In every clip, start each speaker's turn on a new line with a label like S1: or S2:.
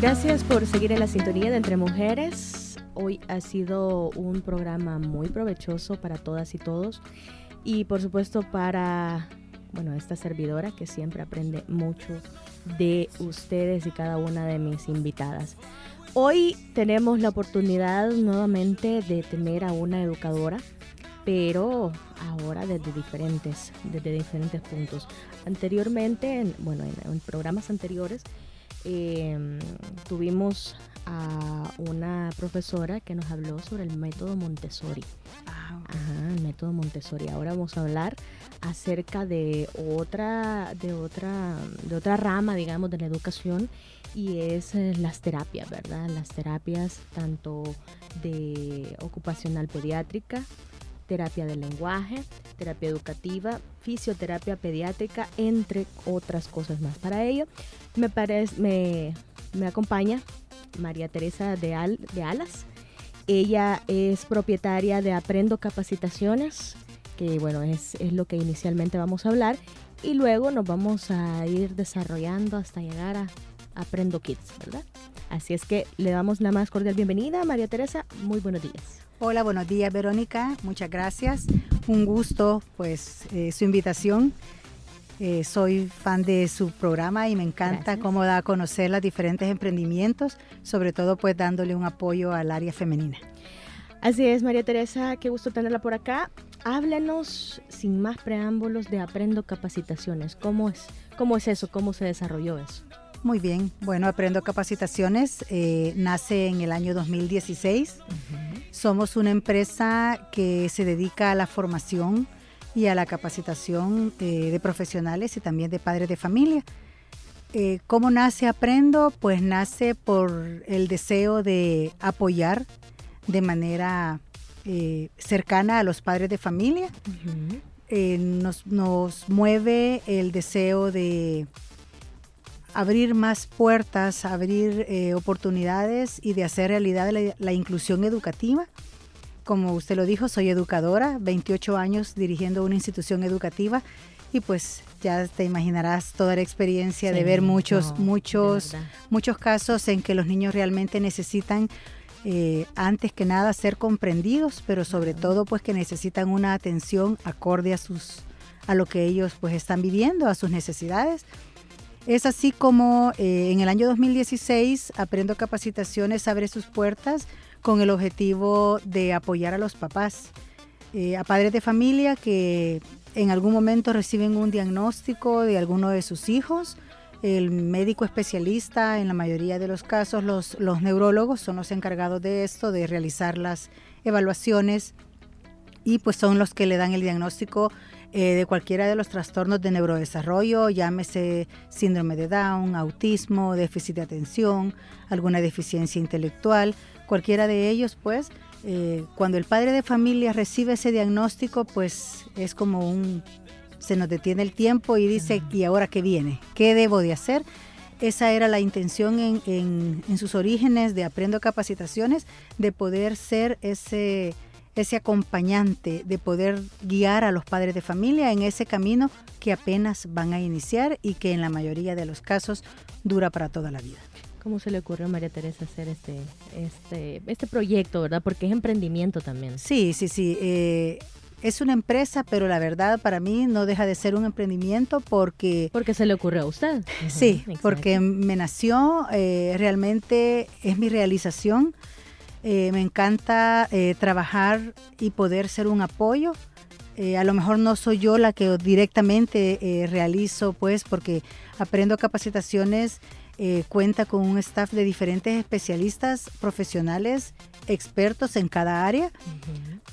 S1: Gracias por seguir en la sintonía de Entre Mujeres. Hoy ha sido un programa muy provechoso para todas y todos y por supuesto para bueno, esta servidora que siempre aprende mucho de ustedes y cada una de mis invitadas. Hoy tenemos la oportunidad nuevamente de tener a una educadora, pero ahora desde diferentes, desde diferentes puntos. Anteriormente, en, bueno, en, programas anteriores, em, tuvimos a una profesora que nos habló sobre el método Montessori. Ah, Ajá, el método Montessori. Ahora vamos a hablar acerca de otra, de otra, de otra rama, digamos, de la educación y es eh, las terapias, ¿verdad? Las terapias tanto de ocupacional pediátrica, terapia del lenguaje, terapia educativa, fisioterapia pediátrica, entre otras cosas más. Para ello, me, parece, me, me acompaña María Teresa de, Al, de Alas. Ella es propietaria de Aprendo Capacitaciones, que bueno, es, es lo que inicialmente vamos a hablar, y luego nos vamos a ir desarrollando hasta llegar a Aprendo Kids, ¿verdad? Así es que le damos la más cordial bienvenida. María Teresa, muy buenos días.
S2: Hola, buenos días Verónica, muchas gracias. Un gusto, pues, eh, su invitación. Eh, soy fan de su programa y me encanta cómo da a conocer los diferentes emprendimientos, sobre todo pues dándole un apoyo al área femenina.
S1: Así es, María Teresa, qué gusto tenerla por acá. Háblenos sin más preámbulos de Aprendo Capacitaciones. ¿Cómo es, cómo es eso? ¿Cómo se desarrolló eso?
S2: Muy bien, bueno, Aprendo Capacitaciones eh, nace en el año 2016. Somos una empresa que se dedica a la formación y a la capacitación eh, de profesionales y también de padres de familia. Eh, ¿Cómo nace Aprendo? Pues nace por el deseo de apoyar de manera cercana a los padres de familia. nos, mueve el deseo de abrir más puertas, abrir oportunidades y de hacer realidad la inclusión educativa. Como usted lo dijo, soy educadora, 28 años dirigiendo una institución educativa y pues ya te imaginarás toda la experiencia de ver muchos, muchos, muchos casos en que los niños realmente necesitan eh, antes que nada ser comprendidos, pero sobre todo pues que necesitan una atención acorde a sus a lo que ellos pues están viviendo, a sus necesidades. Es así como eh, en el año 2016 Aprendo Capacitaciones abre sus puertas con el objetivo de apoyar a los papás, eh, a padres de familia que en algún momento reciben un diagnóstico de alguno de sus hijos. El médico especialista, en la mayoría de los casos, los, los neurólogos son los encargados de esto, de realizar las evaluaciones y pues son los que le dan el diagnóstico eh, de cualquiera de los trastornos de neurodesarrollo, llámese síndrome de Down, autismo, déficit de atención, alguna deficiencia intelectual, cualquiera de ellos, pues, eh, cuando el padre de familia recibe ese diagnóstico, pues es como un, se nos detiene el tiempo y dice, ¿y ahora qué viene? ¿Qué debo de hacer? Esa era la intención en, en, sus orígenes de Aprendo Capacitaciones, de poder ser ese, ese acompañante, de poder guiar a los padres de familia en ese camino que apenas van a iniciar y que en la mayoría de los casos dura para toda la vida.
S1: ¿Cómo se le ocurrió a María Teresa hacer este, este, este proyecto, verdad? Porque es emprendimiento también.
S2: Sí, sí, sí. Eh, es una empresa, pero la verdad para mí no deja de ser un emprendimiento porque...
S1: Porque se le ocurrió a usted.
S2: sí, porque me nació, eh, realmente es mi realización. Eh, me encanta trabajar y poder ser un apoyo. a lo mejor no soy yo la que directamente realizo, pues, porque aprendo capacitaciones eh, cuenta con un staff de diferentes especialistas profesionales, expertos en cada área,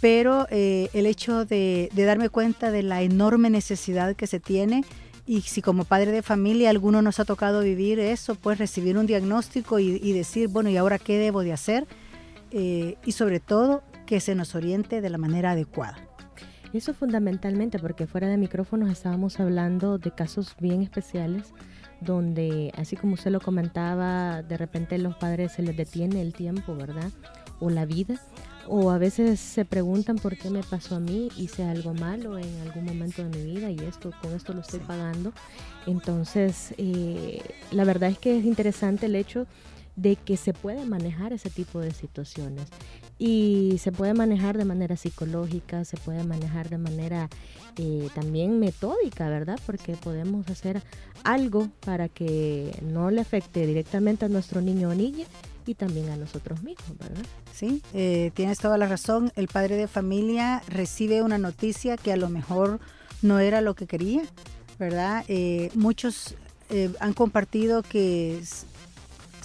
S2: pero eh, el hecho de, darme cuenta de la enorme necesidad que se tiene y si como padre de familia alguno nos ha tocado vivir eso, pues recibir un diagnóstico y, decir, bueno, ¿y ahora qué debo de hacer? Eh, y sobre todo que se nos oriente de la manera adecuada.
S1: Eso fundamentalmente, porque fuera de micrófonos estábamos hablando de casos bien especiales donde, así como usted lo comentaba, de repente los padres se les detiene el tiempo, ¿verdad? O la vida, o a veces se preguntan por qué me pasó a mí, hice algo malo en algún momento de mi vida y esto con esto lo estoy pagando. Entonces, eh, la verdad es que es interesante el hecho de que se puede manejar ese tipo de situaciones y se puede manejar de manera psicológica, se puede manejar de manera eh, también metódica, ¿verdad? Porque podemos hacer algo para que no le afecte directamente a nuestro niño o niña y también a nosotros mismos, ¿verdad?
S2: Sí, eh, tienes toda la razón. El padre de familia recibe una noticia que a lo mejor no era lo que quería, ¿verdad? Eh, muchos han compartido que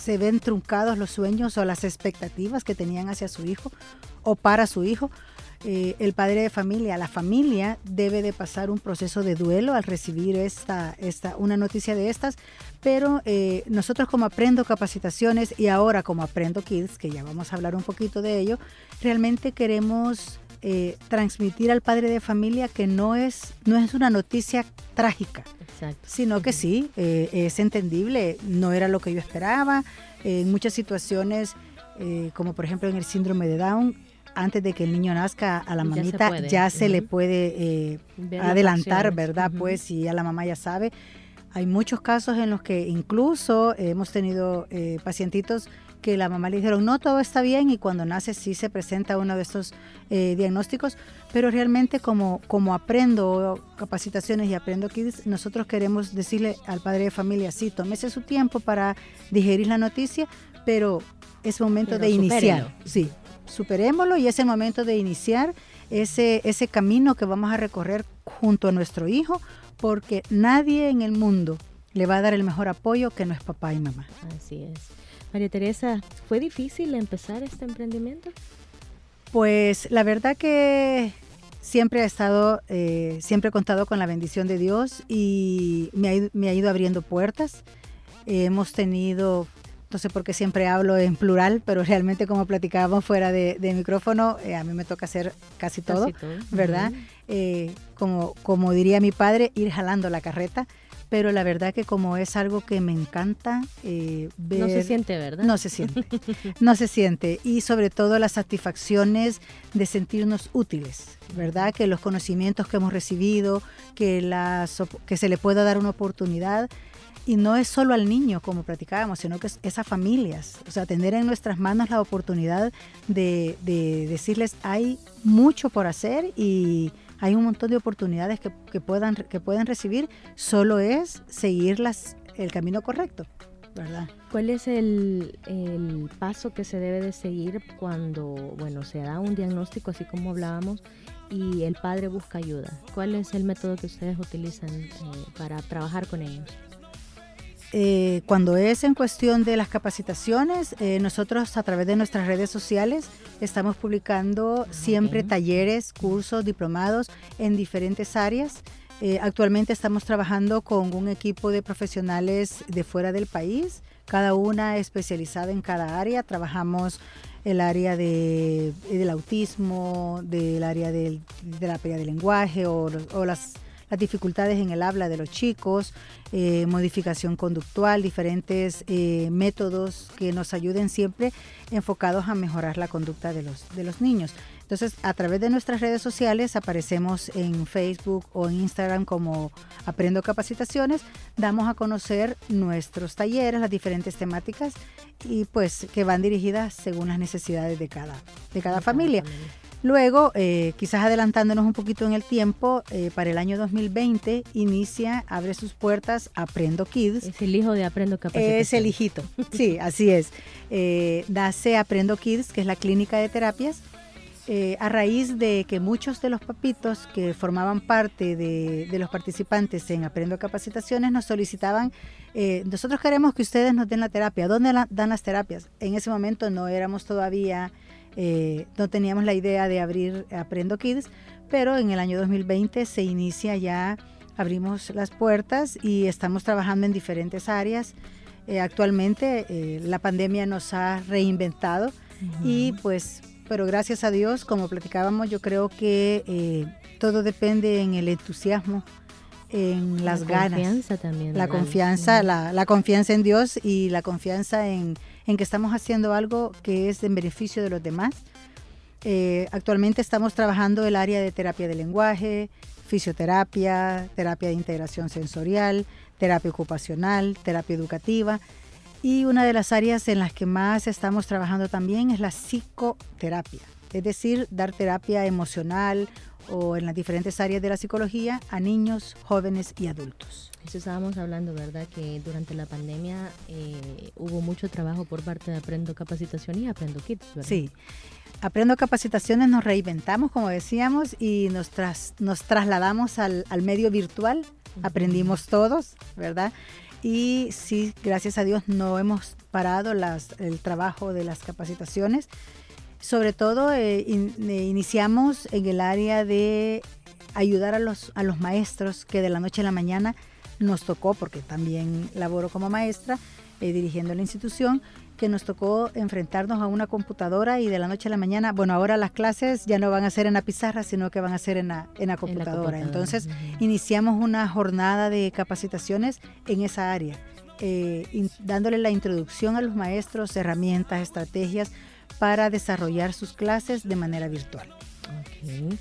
S2: se ven truncados los sueños o las expectativas que tenían hacia su hijo o para su hijo. Eh, el padre de familia, la familia debe de pasar un proceso de duelo al recibir esta, esta, una noticia de estas, pero eh, nosotros como Aprendo Capacitaciones y ahora como Aprendo Kids, que ya vamos a hablar un poquito de ello, realmente queremos eh, transmitir al padre de familia que no es, no es una noticia trágica, sino que sí, eh, es entendible, no era lo que yo esperaba. en muchas situaciones, eh, como por ejemplo en el síndrome de Down, antes de que el niño nazca a la mamita ya se, le puede adelantar, ¿verdad? Pues si ya la mamá ya sabe. Hay muchos casos en los que incluso hemos tenido pacientitos que la mamá le dijeron, no, todo está bien y cuando nace sí se presenta uno de estos eh, diagnósticos, pero realmente como, como aprendo capacitaciones y aprendo kids, nosotros queremos decirle al padre de familia, sí, tómese su tiempo para digerir la noticia, pero es momento de iniciar. Sí, superémoslo y es el momento de iniciar ese, ese camino que vamos a recorrer junto a nuestro hijo, porque nadie en el mundo le va a dar el mejor apoyo que no es papá y mamá.
S1: Así es. María Teresa, ¿fue difícil empezar este emprendimiento?
S2: Pues la verdad que siempre he estado, eh, siempre he contado con la bendición de Dios y me ha, ido abriendo puertas. hemos tenido, no sé por qué siempre hablo en plural, pero realmente como platicábamos fuera de, micrófono, eh, a mí me toca hacer casi todo, ¿verdad? Eh, como, como diría mi padre, ir jalando la carreta pero la verdad que como es algo que me encanta
S1: eh, ver... No se siente, ¿verdad?
S2: No se siente, no se siente. Y sobre todo las satisfacciones de sentirnos útiles, ¿verdad? Que los conocimientos que hemos recibido, que, las, que se le pueda dar una oportunidad. Y no es solo al niño, como platicábamos, sino que es, a familias. O sea, tener en nuestras manos la oportunidad de, de decirles, hay mucho por hacer y hay un montón de oportunidades que, puedan, que pueden recibir, solo es seguirlas el camino correcto. ¿verdad?
S1: ¿Cuál es el, paso que se debe de seguir cuando, bueno, se da un diagnóstico, así como hablábamos, y el padre busca ayuda? ¿Cuál es el método que ustedes utilizan eh, para trabajar con ellos?
S2: Eh, cuando es en cuestión de las capacitaciones, eh, nosotros a través de nuestras redes sociales estamos publicando siempre talleres, cursos, diplomados en diferentes áreas. Eh, actualmente estamos trabajando con un equipo de profesionales de fuera del país, cada una especializada en cada área. Trabajamos el área de, del autismo, del área del, de la pérdida de lenguaje o, o las las dificultades en el habla de los chicos, eh, modificación conductual, diferentes eh, métodos que nos ayuden siempre enfocados a mejorar la conducta de los, de los niños. Entonces, a través de nuestras redes sociales aparecemos en Facebook o en Instagram como Aprendo Capacitaciones, damos a conocer nuestros talleres, las diferentes temáticas y pues que van dirigidas según las necesidades de cada, de cada familia. Luego, eh, quizás adelantándonos un poquito en el tiempo, eh, para el año 2020 inicia, abre sus puertas Aprendo Kids.
S1: Es el hijo de Aprendo Capacitación.
S2: Es el hijito, sí, así es. Eh, nace Aprendo Kids, que es la clínica de terapias, a raíz de que muchos de los papitos que formaban parte de, de los participantes en Aprendo Capacitaciones nos solicitaban, nosotros queremos que ustedes nos den la terapia. ¿Dónde dan las terapias? En ese momento no éramos todavía eh, no teníamos la idea de abrir Aprendo Kids, pero en el año 2020 se inicia ya, abrimos las puertas y estamos trabajando en diferentes áreas. Eh, actualmente eh, la pandemia nos ha reinventado y pues, pero gracias a Dios, como platicábamos, yo creo que todo depende en el entusiasmo en las ganas. La
S1: confianza también.
S2: La confianza, la, la, confianza en Dios y la confianza en, en que estamos haciendo algo que es en beneficio de los demás. Eh, actualmente estamos trabajando el área de terapia de lenguaje, fisioterapia, terapia de integración sensorial, terapia ocupacional, terapia educativa. Y una de las áreas en las que más estamos trabajando también es la psicoterapia, es decir, dar terapia emocional o en las diferentes áreas de la psicología a niños, jóvenes y adultos.
S1: Eso estábamos hablando, ¿verdad? Que durante la pandemia eh, hubo mucho trabajo por parte de Aprendo Capacitación y Aprendo Kids, ¿verdad?
S2: Sí. Aprendo Capacitaciones nos reinventamos, como decíamos, y nos, nos trasladamos al, medio virtual. Aprendimos todos, ¿verdad? Y sí, gracias a Dios no hemos parado las, el trabajo de las capacitaciones. Sobre todo eh, eh, iniciamos en el área de ayudar a los, a los maestros que de la noche a la mañana nos tocó, porque también laboro como maestra, eh, dirigiendo la institución, que nos tocó enfrentarnos a una computadora y de la noche a la mañana, bueno, ahora las clases ya no van a ser en la pizarra, sino que van a ser en la, en la, computadora. Entonces, iniciamos una jornada de capacitaciones en esa área, dándole la introducción a los maestros, herramientas, estrategias para desarrollar sus clases de manera virtual.
S1: Okay.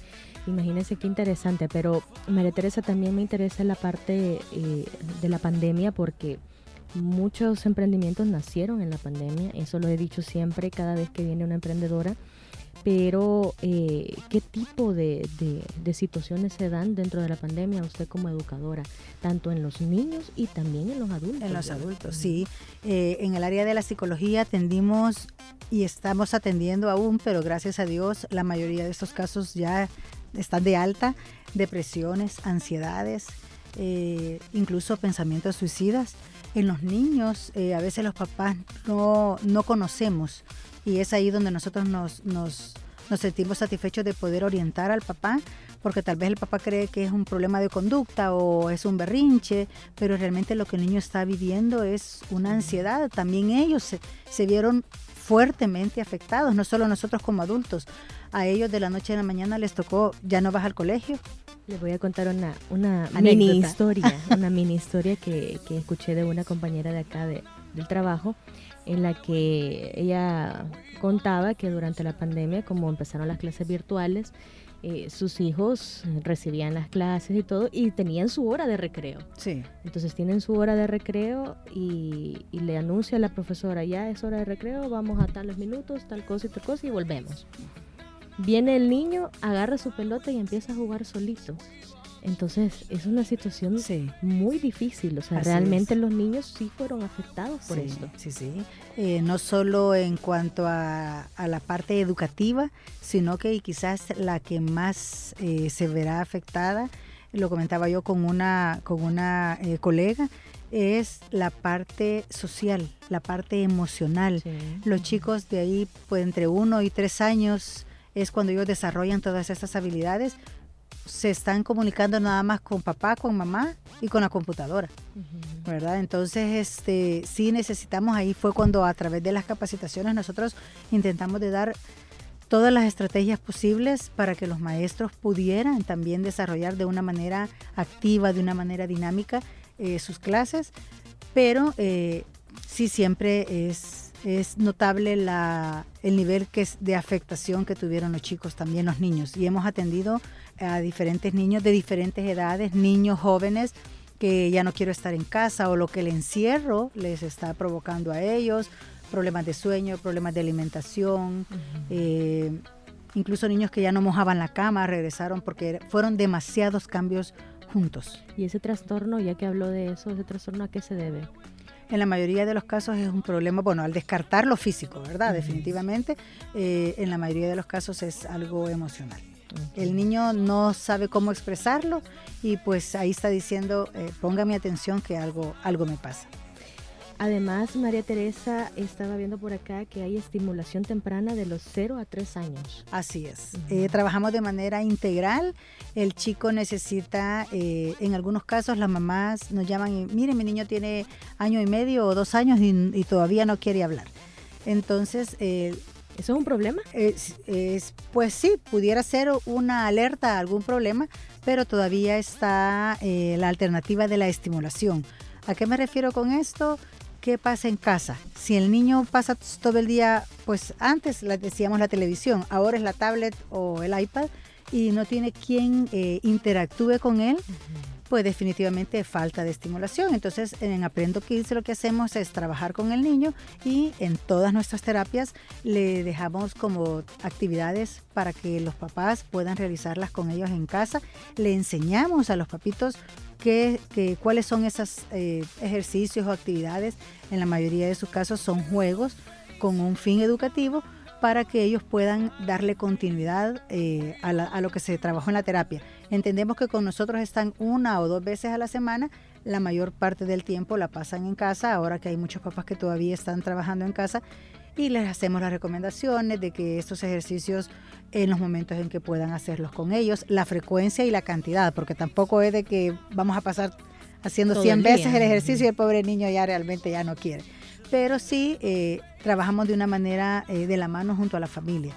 S1: Imagínense qué interesante, pero María Teresa también me interesa la parte eh, de la pandemia porque muchos emprendimientos nacieron en la pandemia, eso lo he dicho siempre cada vez que viene una emprendedora pero eh, ¿qué tipo de, situaciones se dan dentro de la pandemia usted como educadora, tanto en los niños y también en los adultos?
S2: En los adultos, sí. Eh, en el área de la psicología atendimos y estamos atendiendo aún, pero gracias a Dios la mayoría de estos casos ya están de alta, depresiones, ansiedades, eh, incluso pensamientos suicidas. En los niños a veces los papás no, no conocemos y es ahí donde nosotros nos, nos, nos sentimos satisfechos de poder orientar al papá, porque tal vez el papá cree que es un problema de conducta o es un berrinche, pero realmente lo que el niño está viviendo es una ansiedad. También ellos se, se vieron fuertemente afectados, no solo nosotros como adultos. A ellos de la noche a la mañana les tocó, ya no vas al colegio.
S1: Les voy a contar una, una mini historia, una mini historia que, que, escuché de una compañera de acá de, del trabajo en la que ella contaba que durante la pandemia, como empezaron las clases virtuales, eh, sus hijos recibían las clases y todo y tenían su hora de recreo.
S2: Sí.
S1: Entonces tienen su hora de recreo y, le anuncia a la profesora, ya es hora de recreo, vamos a tales minutos, tal cosa y tal cosa y volvemos. Viene el niño, agarra su pelota y empieza a jugar solito. Entonces es una situación muy difícil, o sea, realmente los niños sí fueron afectados por esto.
S2: Sí, sí, eh, no solo en cuanto a, la parte educativa, sino que quizás la que más eh, se verá afectada, lo comentaba yo con una, con una eh, colega, es la parte social, la parte emocional. Los chicos de ahí, pues entre uno y tres años, es cuando ellos desarrollan todas estas habilidades, se están comunicando nada más con papá, con mamá y con la computadora, ¿verdad? Entonces, este, sí necesitamos, ahí fue cuando a través de las capacitaciones nosotros intentamos de dar todas las estrategias posibles para que los maestros pudieran también desarrollar de una manera activa, de una manera dinámica eh, sus clases, pero eh, sí siempre es es notable la, el nivel que es de afectación que tuvieron los chicos, también los niños. Y hemos atendido a diferentes niños de diferentes edades, niños jóvenes que ya no quiero estar en casa o lo que el encierro les está provocando a ellos, problemas de sueño, problemas de alimentación, eh, incluso niños que ya no mojaban la cama regresaron porque fueron demasiados cambios juntos.
S1: Y ese trastorno, ya que habló de eso, ese trastorno a qué se debe?
S2: en la mayoría de los casos es un problema, bueno, al descartar lo físico, ¿verdad? Definitivamente, eh, en la mayoría de los casos es algo emocional. El niño no sabe cómo expresarlo y pues ahí está diciendo, eh, póngame atención que algo, algo me pasa.
S1: Además, María Teresa estaba viendo por acá que hay estimulación temprana de los 0 a 3 años.
S2: Así es. Eh, trabajamos de manera integral. El chico necesita, eh, en algunos casos las mamás nos llaman y miren, mi niño tiene año y medio o dos años y, todavía no quiere hablar. Entonces,
S1: eh, ¿Eso es un problema?
S2: Es, pues sí, pudiera ser una alerta a algún problema, pero todavía está la alternativa de la estimulación. ¿A qué me refiero con esto? ¿qué pasa en casa? Si el niño pasa todo el día, pues antes decíamos la televisión, ahora es la tablet o el iPad y no tiene quien eh, interactúe con él, pues definitivamente falta de estimulación. Entonces en Aprendo Kids lo que hacemos es trabajar con el niño y en todas nuestras terapias le dejamos como actividades para que los papás puedan realizarlas con ellos en casa. Le enseñamos a los papitos qué, cuáles son esos eh, ejercicios o actividades. En la mayoría de sus casos son juegos con un fin educativo para que ellos puedan darle continuidad eh, a, a, lo que se trabajó en la terapia. Entendemos que con nosotros están una o dos veces a la semana, la mayor parte del tiempo la pasan en casa, ahora que hay muchos papás que todavía están trabajando en casa y les hacemos las recomendaciones de que estos ejercicios en los momentos en que puedan hacerlos con ellos, la frecuencia y la cantidad, porque tampoco es de que vamos a pasar haciendo 100 veces el ejercicio y el pobre niño ya realmente ya no quiere. Pero sí eh, trabajamos de una manera eh, de la mano junto a la familia.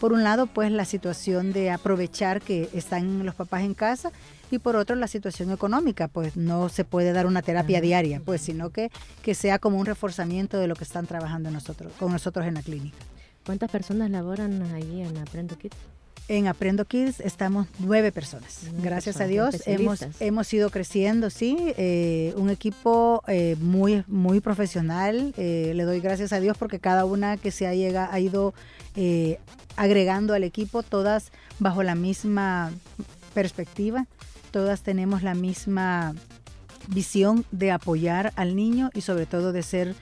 S2: Por un lado, pues la situación de aprovechar que están los papás en casa y por otro la situación económica, pues no se puede dar una terapia diaria, pues sino que, que sea como un reforzamiento de lo que están trabajando nosotros, con nosotros en la clínica.
S1: ¿Cuántas personas laboran ahí en Aprendo Kids?
S2: En Aprendo Kids estamos nueve personas. Gracias a Dios hemos, hemos ido creciendo, sí. Eh, un equipo eh, muy, muy profesional. Eh, le doy gracias a Dios porque cada una que se ha, llega, ha ido agregando al equipo, todas bajo la misma perspectiva, todas tenemos la misma visión de apoyar al niño y sobre todo de ser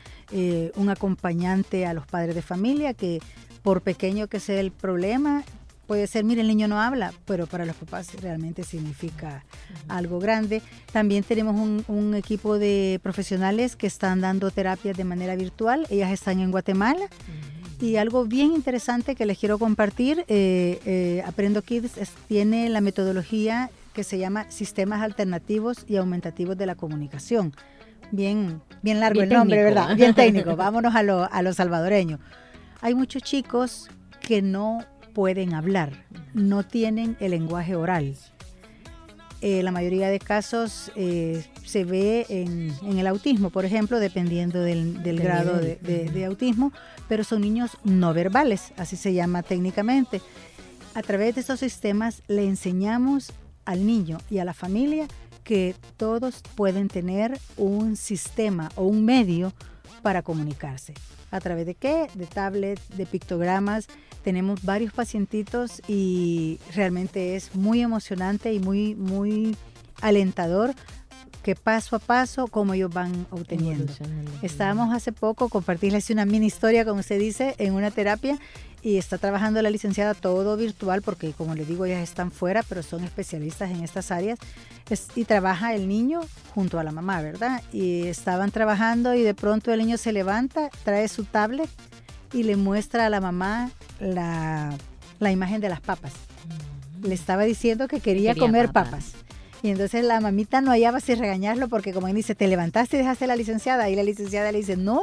S2: un acompañante a los padres de familia que por pequeño que sea el problema, puede ser, mire, el niño no habla, pero para los papás realmente significa algo grande. También tenemos un, equipo de profesionales que están dando terapias de manera virtual. Ellas están en Guatemala. Y algo bien interesante que les quiero compartir, eh, eh, Aprendo Kids tiene la metodología que se llama Sistemas Alternativos y Aumentativos de la Comunicación. Bien, bien largo el nombre, ¿verdad? Bien técnico. Vámonos a lo, a lo salvadoreño. Hay muchos chicos que no pueden hablar, no tienen el lenguaje oral. Eh, la mayoría de casos eh, se ve en, el autismo, por ejemplo, dependiendo del, grado de, autismo, pero son niños no verbales, así se llama técnicamente. A través de estos sistemas le enseñamos al niño y a la familia que todos pueden tener un sistema o un medio para comunicarse. ¿A través de qué? De tablet, de pictogramas, tenemos varios pacientitos y realmente es muy emocionante y muy, muy alentador que paso a paso como ellos van obteniendo. Estábamos hace poco, compartirles una mini historia, como se dice, en una terapia y está trabajando la licenciada todo virtual porque como les digo, ellas están fuera, pero son especialistas en estas áreas y trabaja el niño junto a la mamá, ¿verdad? Y estaban trabajando y de pronto el niño se levanta, trae su tablet y le muestra a la mamá la, imagen de las papas. Mm. Le estaba diciendo que quería, comer papas. Y entonces la mamita no hallaba si regañarlo porque como él dice, te levantaste y dejaste a la licenciada. Y la licenciada le dice, no,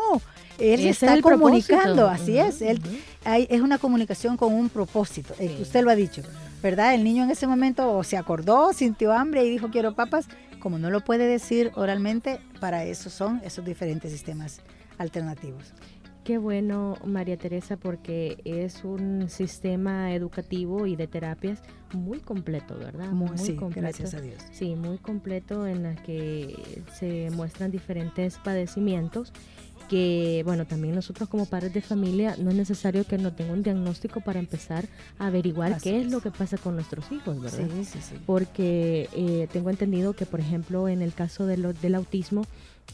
S2: él se está comunicando, así es. Él, hay, es una comunicación con un propósito, eh, usted lo ha dicho, ¿verdad? El niño en ese momento se acordó, sintió hambre y dijo, quiero papas. Como no lo puede decir oralmente, para eso son esos diferentes sistemas alternativos.
S1: Qué bueno, María Teresa, porque es un sistema educativo y de terapias muy completo, ¿verdad?
S2: Muy, sí, completo. gracias a Dios.
S1: Sí, muy completo en el que se muestran diferentes padecimientos que, bueno, también nosotros como padres de familia no es necesario que no tenga un diagnóstico para empezar a averiguar qué es. lo que pasa con nuestros hijos, ¿verdad?
S2: Sí, sí, sí.
S1: Porque eh, tengo entendido que, por ejemplo, en el caso de lo, del autismo,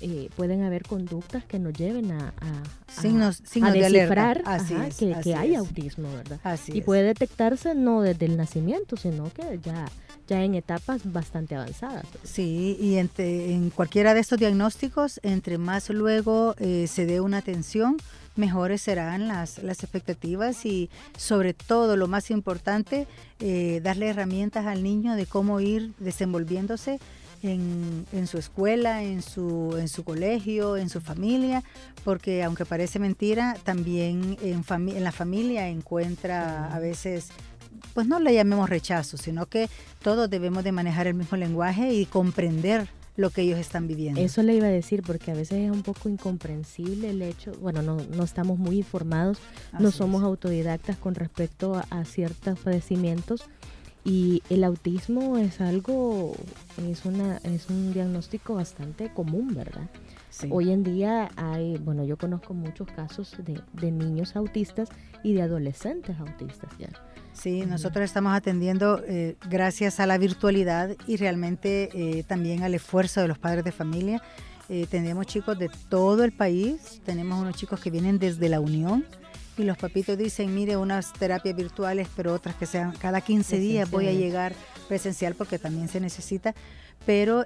S1: eh, pueden haber conductas que nos lleven a, a,
S2: signos,
S1: a descifrar que, hay autismo, ¿verdad? y puede detectarse no desde el nacimiento, sino que ya, ya en etapas bastante avanzadas.
S2: Sí, y en cualquiera de estos diagnósticos, entre más luego eh, se dé una atención, mejores serán las, las expectativas y sobre todo lo más importante, eh, darle herramientas al niño de cómo ir desenvolviéndose en, su escuela, en su, en su colegio, en su familia, porque aunque parece mentira, también en, en la familia encuentra a veces pues no le llamemos rechazo, sino que todos debemos de manejar el mismo lenguaje y comprender lo que ellos están viviendo.
S1: Eso le iba a decir porque a veces es un poco incomprensible el hecho, bueno, no, no estamos muy informados, no somos autodidactas con respecto a, ciertos padecimientos y el autismo es algo, es, una, es un diagnóstico bastante común, ¿verdad? Hoy en día hay, bueno, yo conozco muchos casos de, de niños autistas y de adolescentes autistas ya.
S2: Sí, nosotros estamos atendiendo eh, gracias a la virtualidad y realmente eh, también al esfuerzo de los padres de familia. Eh, tenemos chicos de todo el país, tenemos unos chicos que vienen desde la Unión y los papitos dicen, mire, unas terapias virtuales, pero otras que sean cada 15 días voy a llegar presencial porque también se necesita, pero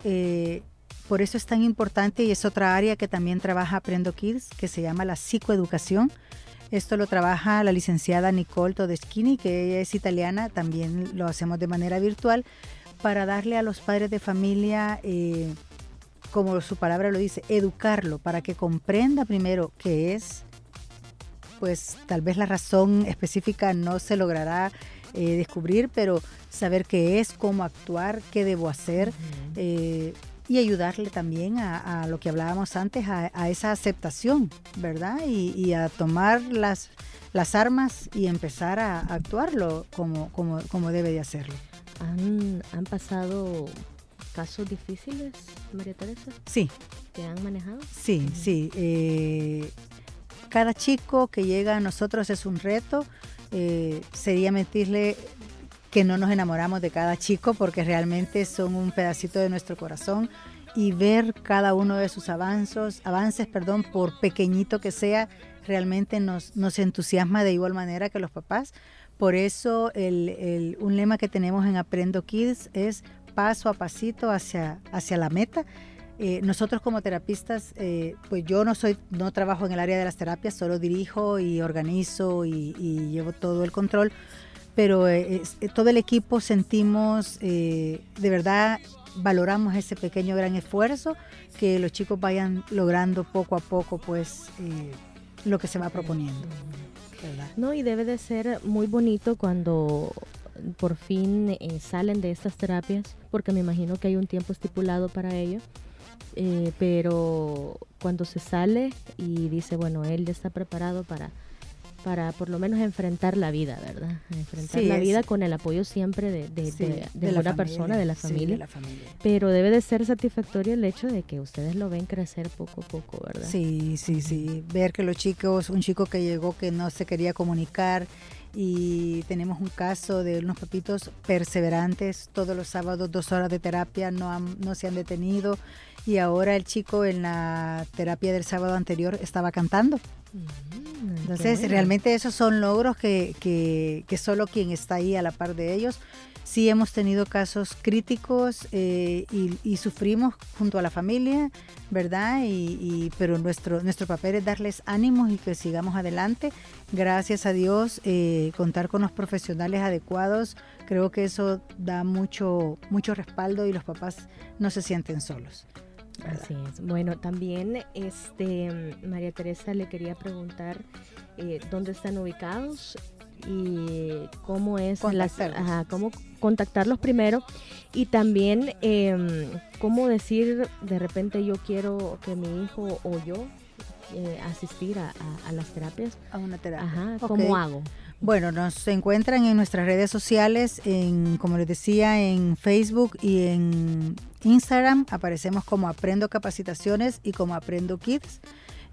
S2: por eso es tan importante y es otra área que también trabaja Aprendo Kids, que se llama la psicoeducación. Esto lo trabaja la licenciada Nicole Todeschini, que ella es italiana, también lo hacemos de manera virtual, para darle a los padres de familia, eh, como su palabra lo dice, educarlo, para que comprenda primero qué es, pues tal vez la razón específica no se logrará eh, descubrir, pero saber qué es, cómo actuar, qué debo hacer y ayudarle también a, lo que hablábamos antes, a, esa aceptación, ¿verdad? Y, a tomar las, las armas y empezar a, actuarlo como, como, como, debe de hacerlo.
S1: ¿Han, ¿Han pasado casos difíciles, María Teresa?
S2: Sí.
S1: ¿Que han manejado?
S2: Sí, sí. Eh, cada chico que llega a nosotros es un reto. Eh, sería mentirle que no nos enamoramos de cada chico porque realmente son un pedacito de nuestro corazón y ver cada uno de sus avances, avances, perdón, por pequeñito que sea, realmente nos, entusiasma de igual manera que los papás. Por eso el, un lema que tenemos en Aprendo Kids es paso a pasito hacia, hacia la meta. Eh, nosotros como terapistas, eh, pues yo no soy, no trabajo en el área de las terapias, solo dirijo y organizo y, y llevo todo el control pero eh, eh, todo el equipo sentimos, eh, de verdad, valoramos ese pequeño gran esfuerzo, que los chicos vayan logrando poco a poco, pues, lo que se va proponiendo.
S1: No, y debe de ser muy bonito cuando por fin salen de estas terapias, porque me imagino que hay un tiempo estipulado para ello. Pero cuando se sale y dice, bueno, él ya está preparado para para por lo menos enfrentar la vida, ¿verdad? Enfrentar la vida con el apoyo siempre de, de, una persona, de la, familia. la familia. Pero debe de ser satisfactorio el hecho de que ustedes lo ven crecer poco a poco, ¿verdad?
S2: Sí, sí, sí. Ver que los chicos, un chico que llegó que no se quería comunicar y tenemos un caso de unos papitos perseverantes, todos los sábados dos horas de terapia, no, no se han detenido y ahora el chico en la terapia del sábado anterior estaba cantando. Mm, Entonces, realmente esos son logros que, que, solo quien está ahí a la par de ellos. Sí hemos tenido casos críticos eh, y, sufrimos junto a la familia, ¿verdad? Y, pero nuestro, nuestro papel es darles ánimos y que sigamos adelante. Gracias a Dios, eh, contar con los profesionales adecuados, creo que eso da mucho, mucho respaldo y los papás no se sienten solos.
S1: Así es. Bueno, también este María Teresa le quería preguntar eh, dónde están ubicados y cómo es las, cómo contactarlos primero y también em, cómo decir de repente yo quiero que mi hijo o yo eh, asistir a, las terapias.
S2: A una terapia.
S1: Ajá, ¿cómo hago?
S2: Bueno, nos encuentran en nuestras redes sociales, en, como les decía, en Facebook y en Instagram. Aparecemos como Aprendo Capacitaciones y como Aprendo Kids.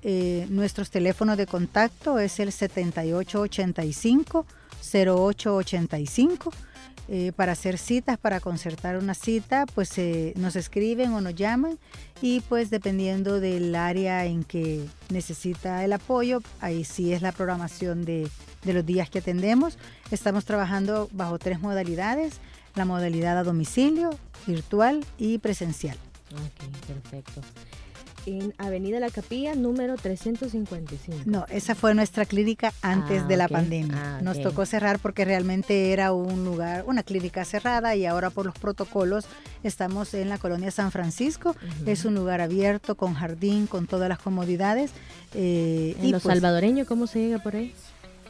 S2: Eh, nuestros teléfonos de contacto es el 7885 0885 eh, para hacer citas, para concertar una cita, pues eh, nos escriben o nos llaman y pues dependiendo del área en que necesita el apoyo, ahí sí es la programación de, de los días que atendemos. Estamos trabajando bajo tres modalidades, la modalidad a domicilio, virtual y presencial.
S1: Ok, perfecto en Avenida La Capilla, número 355.
S2: No, esa fue nuestra clínica antes de la ah, pandemia. Ah, Nos tocó cerrar porque realmente era un lugar, una clínica cerrada y ahora por los protocolos estamos en la colonia San Francisco. Es un lugar abierto, con jardín, con todas las comodidades.
S1: Eh, ¿En y los salvadoreños cómo se llega por ahí?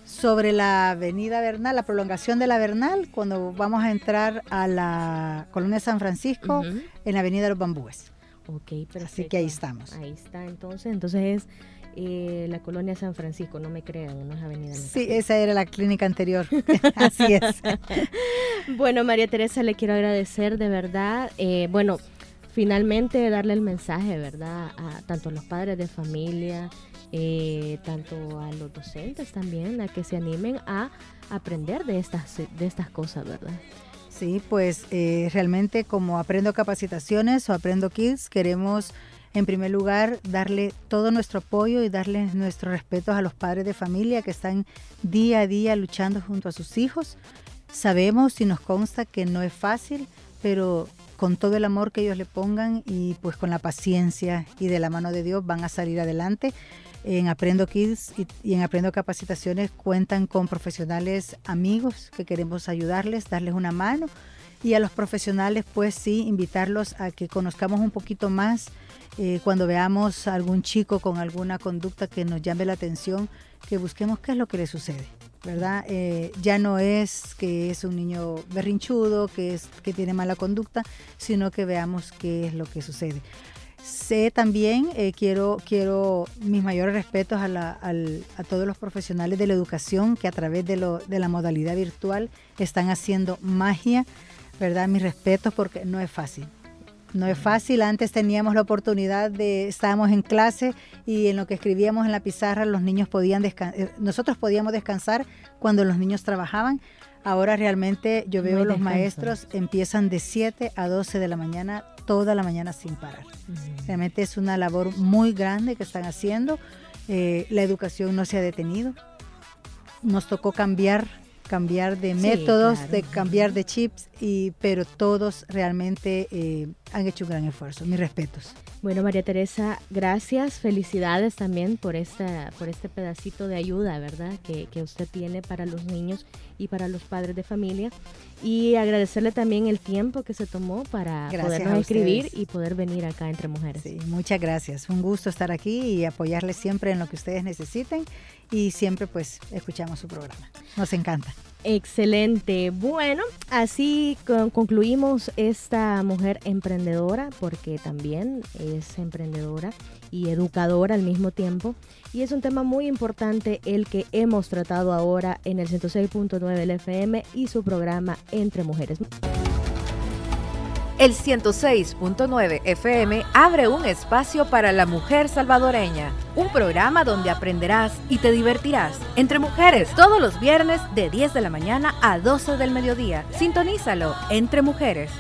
S2: Sobre la avenida Bernal, la prolongación de la Bernal, cuando vamos a entrar a la colonia San Francisco, en la avenida Los Bambúes.
S1: Ok,
S2: perfecto. Así que ahí estamos.
S1: Ahí está, entonces. Entonces es eh, la colonia San Francisco, no me crean, no es Avenida.
S2: Sí, esa era la clínica anterior. Así es.
S1: bueno, María Teresa, le quiero agradecer de verdad. Eh, bueno, finalmente darle el mensaje, ¿verdad? A tanto a los padres de familia, eh, tanto a los docentes también, a que se animen a aprender de estas, de estas cosas, ¿verdad?
S2: Sí, pues realmente como Aprendo Capacitaciones o Aprendo Kids, queremos en primer lugar, darle todo nuestro apoyo y darle nuestro respeto a los padres de familia que están día a día luchando junto a sus hijos. Sabemos y nos consta que no es fácil, pero con todo el amor que ellos le pongan y pues con la paciencia y de la mano de Dios van a salir adelante. En Aprendo Kids y, en Aprendo Capacitaciones cuentan con profesionales amigos que queremos ayudarles, darles una mano y a los profesionales pues sí invitarlos a que conozcamos un poquito más eh, cuando veamos a algún chico con alguna conducta que nos llame la atención, que busquemos qué es lo que le sucede, ¿verdad? Eh, ya no es que es un niño berrinchudo, que, es, que tiene mala conducta, sino que veamos qué es lo que sucede. Sé también, eh, quiero, quiero mis mayores respetos a, a, todos los profesionales de la educación que a través de, lo, de la modalidad virtual están haciendo magia, ¿verdad? Mis respetos porque no es fácil. No es fácil, antes teníamos la oportunidad de, estábamos en clase y en lo que escribíamos en la pizarra los niños podían descansar, eh, nosotros podíamos descansar cuando los niños trabajaban. Ahora realmente yo veo los maestros empiezan de 7 a 12 de la mañana, toda la mañana sin parar. Realmente es una labor muy grande que están haciendo. Eh, la educación no se ha detenido. Nos tocó cambiar cambiar de métodos, de cambiar de chips, y, pero todos realmente eh, han hecho un gran esfuerzo. Mis respetos.
S1: Bueno, María Teresa, gracias, felicidades también por, esta, por este pedacito de ayuda, ¿verdad? Que, que usted tiene para los niños y para los padres de familia. Y agradecerle también el tiempo que se tomó para podernos escribir y poder venir acá entre mujeres.
S2: Sí, muchas gracias. Un gusto estar aquí y apoyarles siempre en lo que ustedes necesiten y siempre pues escuchamos su programa. Nos encanta.
S1: Excelente. Bueno, así concluimos esta mujer emprendedora, porque también es emprendedora y educadora al mismo tiempo. Y es un tema muy importante el que hemos tratado ahora en el 106.9 del FM y su programa Entre Mujeres.
S3: El 106.9 FM abre un espacio para la mujer salvadoreña, un programa donde aprenderás y te divertirás. Entre mujeres todos los viernes de 10 de la mañana a 12 del mediodía. Sintonízalo entre mujeres